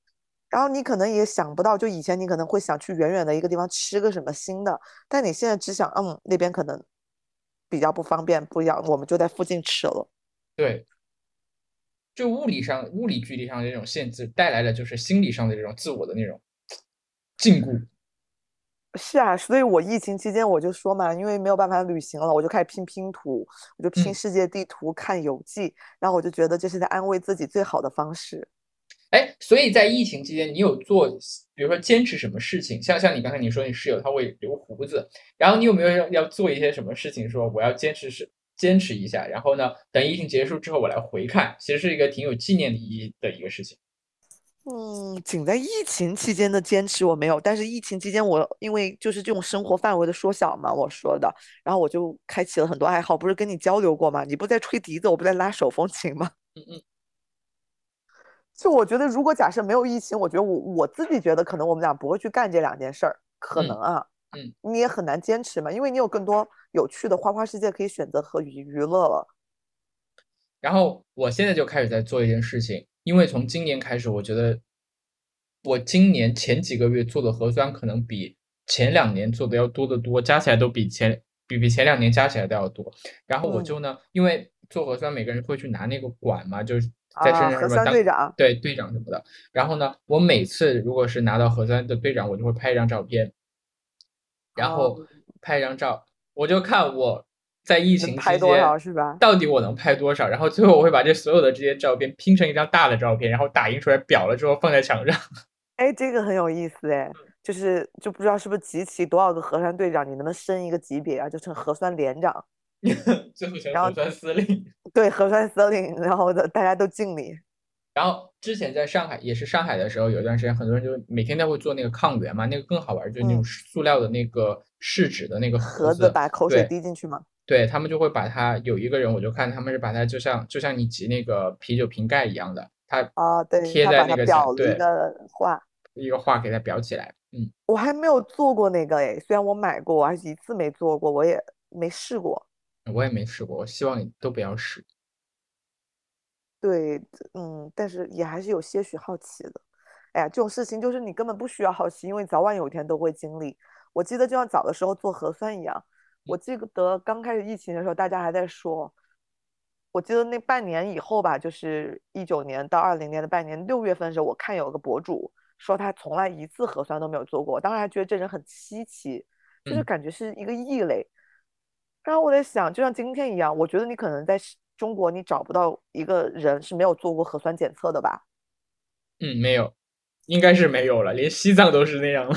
然后你可能也想不到，就以前你可能会想去远远的一个地方吃个什么新的，但你现在只想，嗯，那边可能比较不方便，不要，我们就在附近吃了。对，就物理上、物理距离上的这种限制，带来的就是心理上的这种自我的那种禁锢。是啊，所以我疫情期间我就说嘛，因为没有办法旅行了，我就开始拼拼图，我就拼世界地图、看游记，然后我就觉得这是在安慰自己最好的方式。哎，所以在疫情期间，你有做，比如说坚持什么事情？像像你刚才你说你室友他会留胡子，然后你有没有要要做一些什么事情？说我要坚持是坚持一下，然后呢，等疫情结束之后我来回看，其实是一个挺有纪念意义的一个事情。嗯，仅在疫情期间的坚持我没有，但是疫情期间我因为就是这种生活范围的缩小嘛，我说的，然后我就开启了很多爱好，不是跟你交流过吗？你不在吹笛子，我不在拉手风琴吗？嗯嗯。就我觉得，如果假设没有疫情，我觉得我我自己觉得可能我们俩不会去干这两件事儿，可能啊，嗯，你也很难坚持嘛，因为你有更多有趣的花花世界可以选择和娱娱乐了。然后我现在就开始在做一件事情。因为从今年开始，我觉得我今年前几个月做的核酸可能比前两年做的要多得多，加起来都比前比比前两年加起来都要多。然后我就呢，因为做核酸，每个人会去拿那个管嘛，就是在身上核酸队长，对队长什么的。然后呢，我每次如果是拿到核酸的队长，我就会拍一张照片，然后拍一张照，我就看我。在疫情期间，是吧？到底我能拍多少？然后最后我会把这所有的这些照片拼成一张大的照片，然后打印出来裱了之后放在墙上。哎，这个很有意思哎，就是就不知道是不是集齐多少个核酸队长，你能不能升一个级别啊？就成核酸连长，最后成核酸司令。对，核酸司令，然后的大家都敬你。然后之前在上海也是上海的时候，有一段时间很多人就每天都会做那个抗原嘛，那个更好玩，就是那种塑料的那个试纸的那个盒子，把口水滴进去吗？对他们就会把它有一个人，我就看他们是把它就像就像你挤那个啤酒瓶盖一样的，它啊对，贴在那个对一个画，一个画给它裱起来。嗯，我还没有做过那个诶，虽然我买过，我还一次没做过，我也没试过。我也没试过，我希望你都不要试。对，嗯，但是也还是有些许好奇的。哎呀，这种事情就是你根本不需要好奇，因为早晚有一天都会经历。我记得就像早的时候做核酸一样。我记得刚开始疫情的时候，大家还在说，我记得那半年以后吧，就是一九年到二零年的半年，六月份的时候，我看有个博主说他从来一次核酸都没有做过，我当时还觉得这人很稀奇，就是感觉是一个异类。然后我在想，就像今天一样，我觉得你可能在中国你找不到一个人是没有做过核酸检测的吧？嗯，没有，应该是没有了，连西藏都是那样了。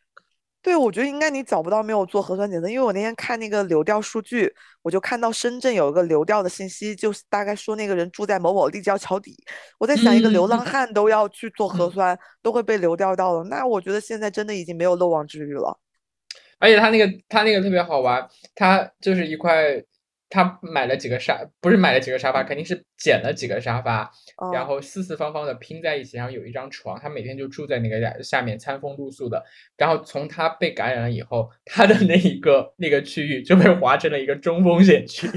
对，我觉得应该你找不到没有做核酸检测，因为我那天看那个流调数据，我就看到深圳有一个流调的信息，就是大概说那个人住在某某立交桥底。我在想，一个流 浪汉都要去做核酸，都会被流调到了，那我觉得现在真的已经没有漏网之鱼了。而且他那个他那个特别好玩，他就是一块。他买了几个沙，不是买了几个沙发，肯定是捡了几个沙发，然后四四方方的拼在一起，然后有一张床。他每天就住在那个下面，餐风露宿的。然后从他被感染了以后，他的那一个那个区域就被划成了一个中风险区，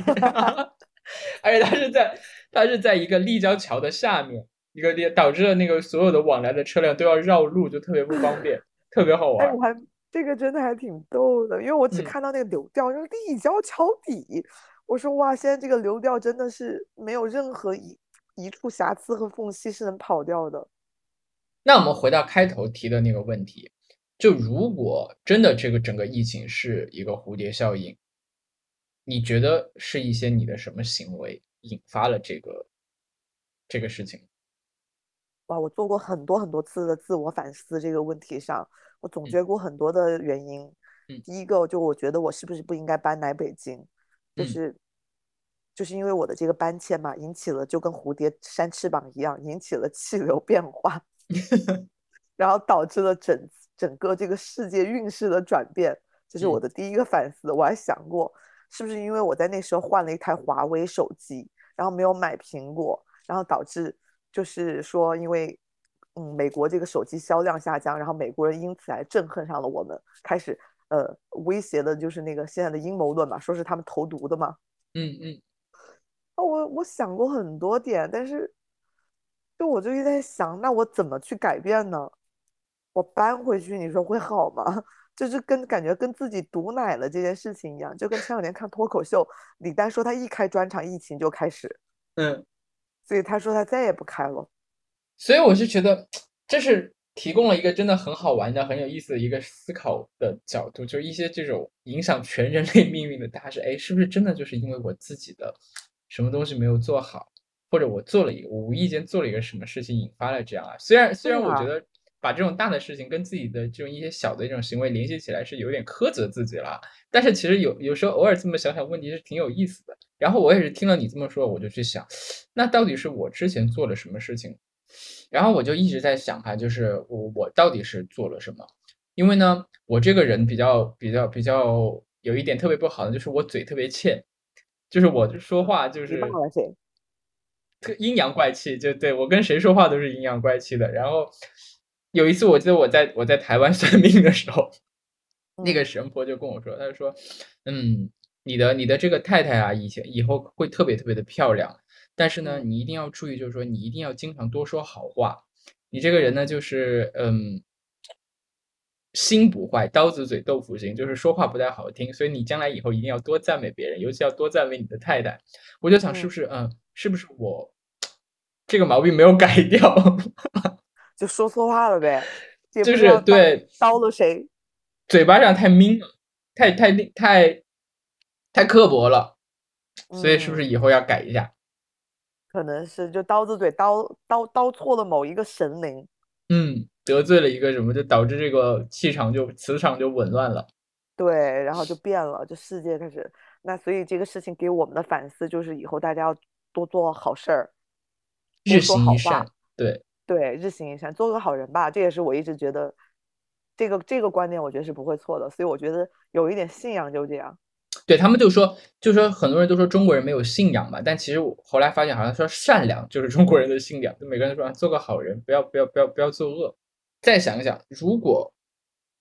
而且他是在他是在一个立交桥的下面，一个地导致了那个所有的往来的车辆都要绕路，就特别不方便，特别好玩。哎我还这个真的还挺逗的，因为我只看到那个流调，就是立交桥底。我说哇，现在这个流调真的是没有任何一一处瑕疵和缝隙是能跑掉的。那我们回到开头提的那个问题，就如果真的这个整个疫情是一个蝴蝶效应，你觉得是一些你的什么行为引发了这个这个事情？哇，我做过很多很多次的自我反思这个问题上，我总结过很多的原因。嗯第一个就我觉得我是不是不应该搬来北京？就是，就是因为我的这个搬迁嘛，引起了就跟蝴蝶扇翅膀一样，引起了气流变化，然后导致了整整个这个世界运势的转变。这是我的第一个反思。我还想过，是不是因为我在那时候换了一台华为手机，然后没有买苹果，然后导致就是说，因为嗯，美国这个手机销量下降，然后美国人因此来憎恨上了我们，开始。呃，威胁的就是那个现在的阴谋论嘛，说是他们投毒的嘛。嗯嗯。啊，我我想过很多点，但是，就我就一直在想，那我怎么去改变呢？我搬回去，你说会好吗？就是跟感觉跟自己毒奶了这件事情一样，就跟前两年看脱口秀，李诞说他一开专场，疫情就开始。嗯。所以他说他再也不开了。所以我是觉得这是。提供了一个真的很好玩的、很有意思的一个思考的角度，就一些这种影响全人类命运的大事，哎，是不是真的就是因为我自己的什么东西没有做好，或者我做了一个，我无意间做了一个什么事情，引发了这样啊。虽然虽然我觉得把这种大的事情跟自己的这种一些小的这种行为联系起来是有点苛责自己了，但是其实有有时候偶尔这么想想问题是挺有意思的。然后我也是听了你这么说，我就去想，那到底是我之前做了什么事情？然后我就一直在想哈，就是我我到底是做了什么？因为呢，我这个人比较比较比较有一点特别不好的，就是我嘴特别欠，就是我说话就是 特阴阳怪气，就对我跟谁说话都是阴阳怪气的。然后有一次，我记得我在我在台湾 算命的时候，那个神婆就跟我说，他就说，嗯，你的你的这个太太啊，以前以后会特别特别的漂亮，但是呢，你一定要注意，就是说你一定要经常多说好话。你这个人呢，就是嗯，心不坏，刀子嘴豆腐心，就是说话不太好听，所以你将来以后一定要多赞美别人，尤其要多赞美你的太太。我就想，是不是嗯。是不是我这个毛病没有改掉，就说错话了呗？就是对刀了谁？嘴巴上太明了，太太太太刻薄了，所以是不是以后要改一下？可能是就刀子嘴刀刀刀错了某一个神灵，嗯，得罪了一个什么，就导致这个气场就磁场就紊乱了。对，然后就变了，就世界开始那，所以这个事情给我们的反思就是以后大家要。多做好事儿，日行一善。对对，日行一善，做个好人吧。这也是我一直觉得，这个这个观点，我觉得是不会错的。所以我觉得有一点信仰就这样。对他们就说，就说很多人都说中国人没有信仰嘛，但其实我后来发现，好像说善良就是 中国人的信仰。就每个人说做个好人，不要不要不要不要作恶。再想一想，如果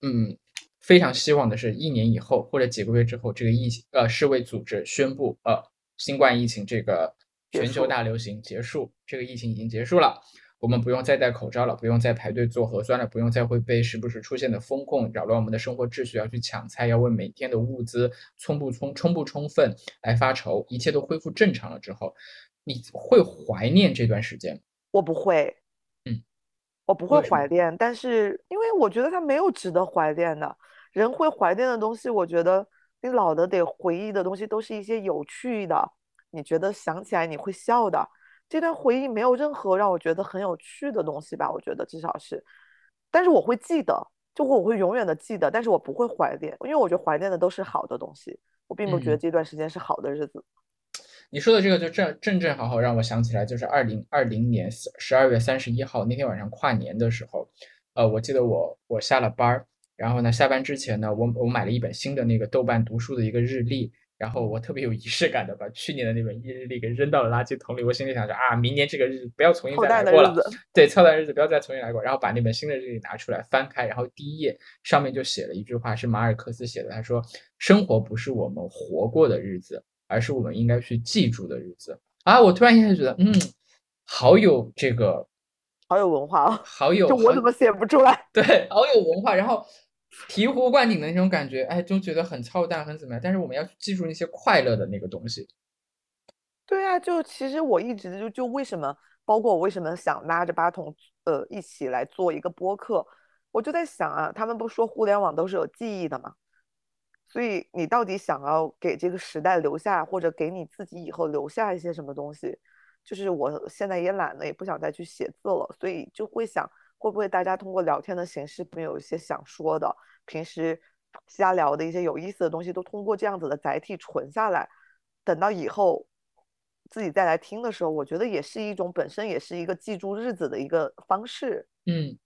嗯，非常希望的是一年以后或者几个月之后，这个疫情呃世卫组织宣布呃新冠疫情这个。全球大流行结束，这个疫情已经结束了，我们不用再戴口罩了，不用再排队做核酸了，不用再会被时不时出现的风控扰乱我们的生活秩序，要去抢菜，要为每天的物资充不充充不充分来发愁。一切都恢复正常了之后，你会怀念这段时间？我不会，嗯，我不会怀念，但是因为我觉得它没有值得怀念的。人会怀念的东西，我觉得你老的得回忆的东西，都是一些有趣的。你觉得想起来你会笑的这段回忆，没有任何让我觉得很有趣的东西吧？我觉得至少是，但是我会记得，就我会永远的记得，但是我不会怀念，因为我觉得怀念的都是好的东西，我并不觉得这段时间是好的日子。你说的这个就正正正好好让我想起来，就是二零二零年十二月三十一号那天晚上跨年的时候，呃，我记得我我下了班儿，然后呢下班之前呢，我我买了一本新的那个豆瓣读书的一个日历。然后我特别有仪式感的把去年的那本日历给扔到了垃圾桶里。我心里想着啊，明年这个日子不要重新再来过了。对，操蛋日子不要再重新来过。然后把那本新的日历拿出来翻开，然后第一页上面就写了一句话，是马尔克斯写的。他说：“生活不是我们活过的日子，而是我们应该去记住的日子。”啊，我突然一下觉得，嗯，好有这个，好有文化哦，好有。就我怎么写不出来？对，好有文化。然后。醍醐灌顶的那种感觉，哎，就觉得很操蛋，很怎么样？但是我们要记住那些快乐的那个东西。对啊，就其实我一直就就为什么，包括我为什么想拉着八筒呃一起来做一个播客，我就在想啊，他们不说互联网都是有记忆的吗？所以你到底想要给这个时代留下，或者给你自己以后留下一些什么东西？就是我现在也懒了，也不想再去写字了，所以就会想。会不会大家通过聊天的形式，没有一些想说的，平时瞎聊的一些有意思的东西，都通过这样子的载体存下来，等到以后自己再来听的时候，我觉得也是一种本身也是一个记住日子的一个方式。嗯，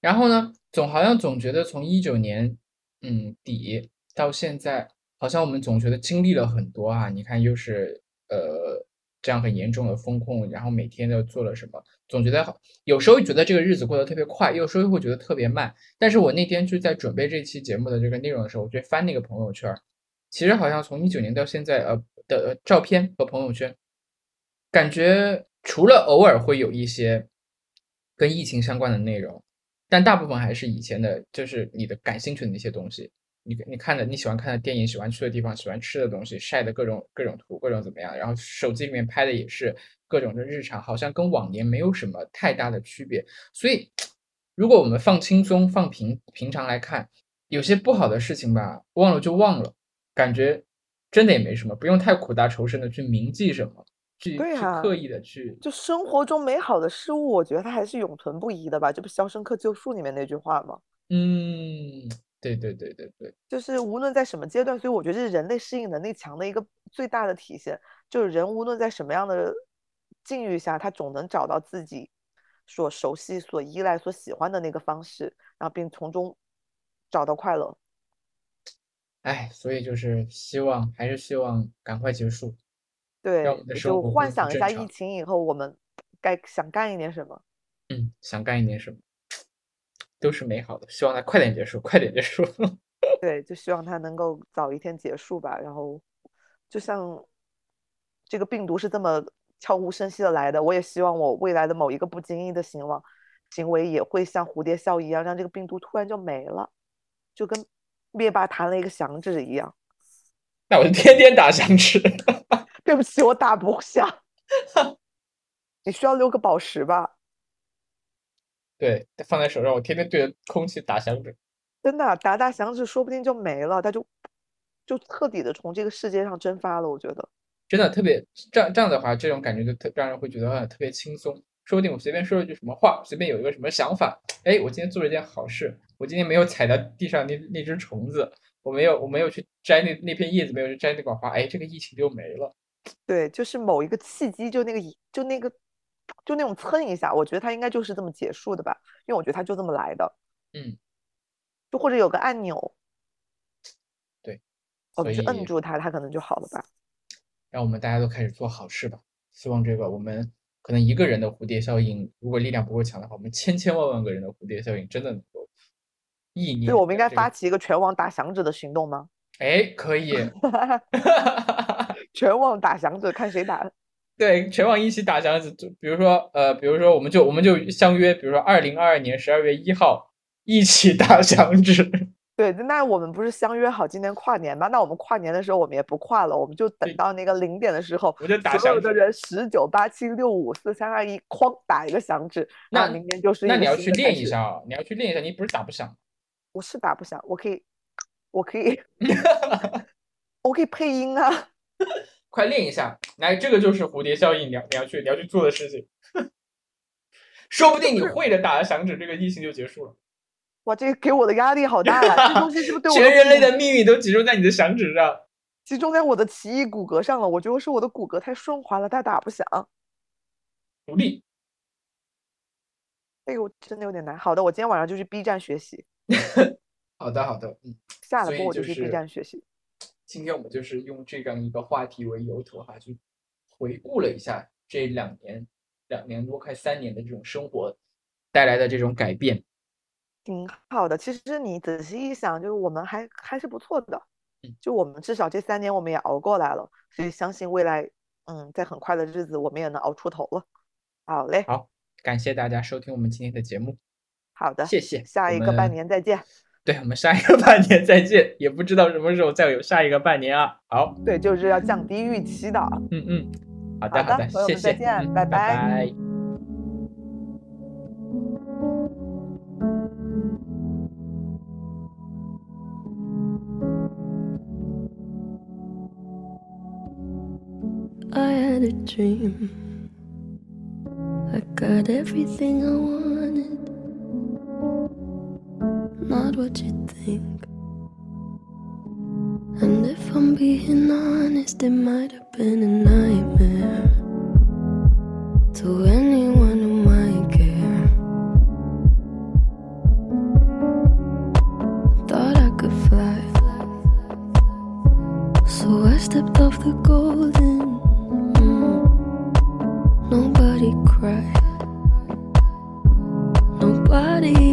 然后呢，总好像总觉得从一九年嗯底到现在，好像我们总觉得经历了很多啊。你看，又是呃。这样很严重的风控，然后每天都做了什么？总觉得好，有时候觉得这个日子过得特别快，有时候又会觉得特别慢。但是我那天就在准备这期节目的这个内容的时候，我就翻那个朋友圈，其实好像从一九年到现在，呃的照片和朋友圈，感觉除了偶尔会有一些跟疫情相关的内容，但大部分还是以前的，就是你的感兴趣的那些东西。你你看的你喜欢看的电影，喜欢去的地方，喜欢吃的东西，晒的各种各种图，各种怎么样？然后手机里面拍的也是各种的日常，好像跟往年没有什么太大的区别。所以，如果我们放轻松、放平平常来看，有些不好的事情吧，忘了就忘了，感觉真的也没什么，不用太苦大仇深的去铭记什么。去去对啊刻意的去，就生活中美好的事物，我觉得它还是永存不移的吧。这不《肖申克救赎》里面那句话吗？嗯，对对对对对，就是无论在什么阶段，所以我觉得这是人类适应能力强的一个最大的体现。就是人无论在什么样的境遇下，他总能找到自己所熟悉、所依赖、所喜欢的那个方式，然后并从中找到快乐。哎，所以就是希望，还是希望赶快结束，对就幻想一下疫情以后我们该想干一点什么。嗯，想干一点什么，都是美好的，希望它快点结束，快点结束。对，就希望它能够早一天结束吧。然后，就像这个病毒是这么悄无声息的来的，我也希望我未来的某一个不经意的行为行为也会像蝴蝶效应一样，让这个病毒突然就没了，就跟灭霸弹了一个响指一样。那我就天天打响指。对不起，我打不响。你需要六个宝石吧？对，放在手上，我天天对着空气打响指。真的，打打响指，说不定就没了，它就就彻底的从这个世界上蒸发了。我觉得。真的特别这样这样的话，这种感觉就特让人会觉得特别轻松。说不定我随便说了句什么话，随便有一个什么想法，哎，我今天做了一件好事，我今天没有踩到地上那那只虫子，我没有我没有去摘那那片叶子，没有去摘那管花，哎，这个疫情就没了。对，就是某一个契机，就那个一就那个就那种蹭一下，我觉得它应该就是这么结束的吧，因为我觉得它就这么来的。嗯，就或者有个按钮，对，我们去摁住它，它可能就好了吧。让我们大家都开始做好事吧。希望这个我们可能一个人的蝴蝶效应，如果力量不够强的话，我们千千万万个人的蝴蝶效应真的能够意念。所以我们应该发起一个全网打响指的行动吗？哎，可以，全网打响指，看谁打。对，全网一起打响指。就比如说，呃，比如说，我们就我们就相约，比如说二零二二年十二月一号一起打响指。对，那我们不是相约好今年跨年吗？那我们跨年的时候，我们也不跨了，我们就等到那个零点的时候，我就打所有。的人十九八七六五四三二一，哐打一个响指，那明年就是那你要去。练一下啊，你要去练一下，你不是打不响。我是打不响，我可以，我可以，我可以配音啊。快练一下，来，这个就是蝴蝶效应，你要你要去你要去做的事情。说不定你会着打了响指，这个疫情就结束了。哇，这个给我的压力好大呀！这东西是不是对我全人类的命运都集中在你的响指上。集中在我的奇异骨骼上了？我觉得是我的骨骼太顺滑了，它打不响。努力，哎呦，真的有点难。好的，我今天晚上就去 B 站学习，好的好的，嗯，下了播我就去 B 站学习。今天我们就是用这样一个话题为由头哈，去回顾了一下这两年、两年多快三年的这种生活带来的这种改变。挺好的。其实你仔细一想，就是我们还还是不错的嗯，就我们至少这三年我们也熬过来了，所以相信未来，嗯，在很快的日子我们也能熬出头了。好嘞，好，感谢大家收听我们今天的节目，好的，谢谢。下一个半年再见。对我们下一个半年再见，也不知道什么时候再有下一个半年啊。好，对，就是要降低预期的。嗯嗯，好的的，好的朋友谢谢，们再见嗯拜拜拜拜。I had a dream. I got everything I wanted. Not what you think. And if I'm being honest, it might have been a nightmare to anyone who might care. Thought I could fly. So I stepped off the golden. Nobody cried. Nobody